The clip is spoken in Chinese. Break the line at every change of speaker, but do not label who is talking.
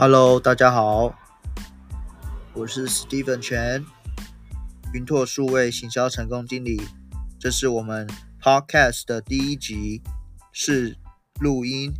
Hello，大家好，我是 Steven 全，云拓数位行销成功经理。这是我们 Podcast 的第一集，是录音，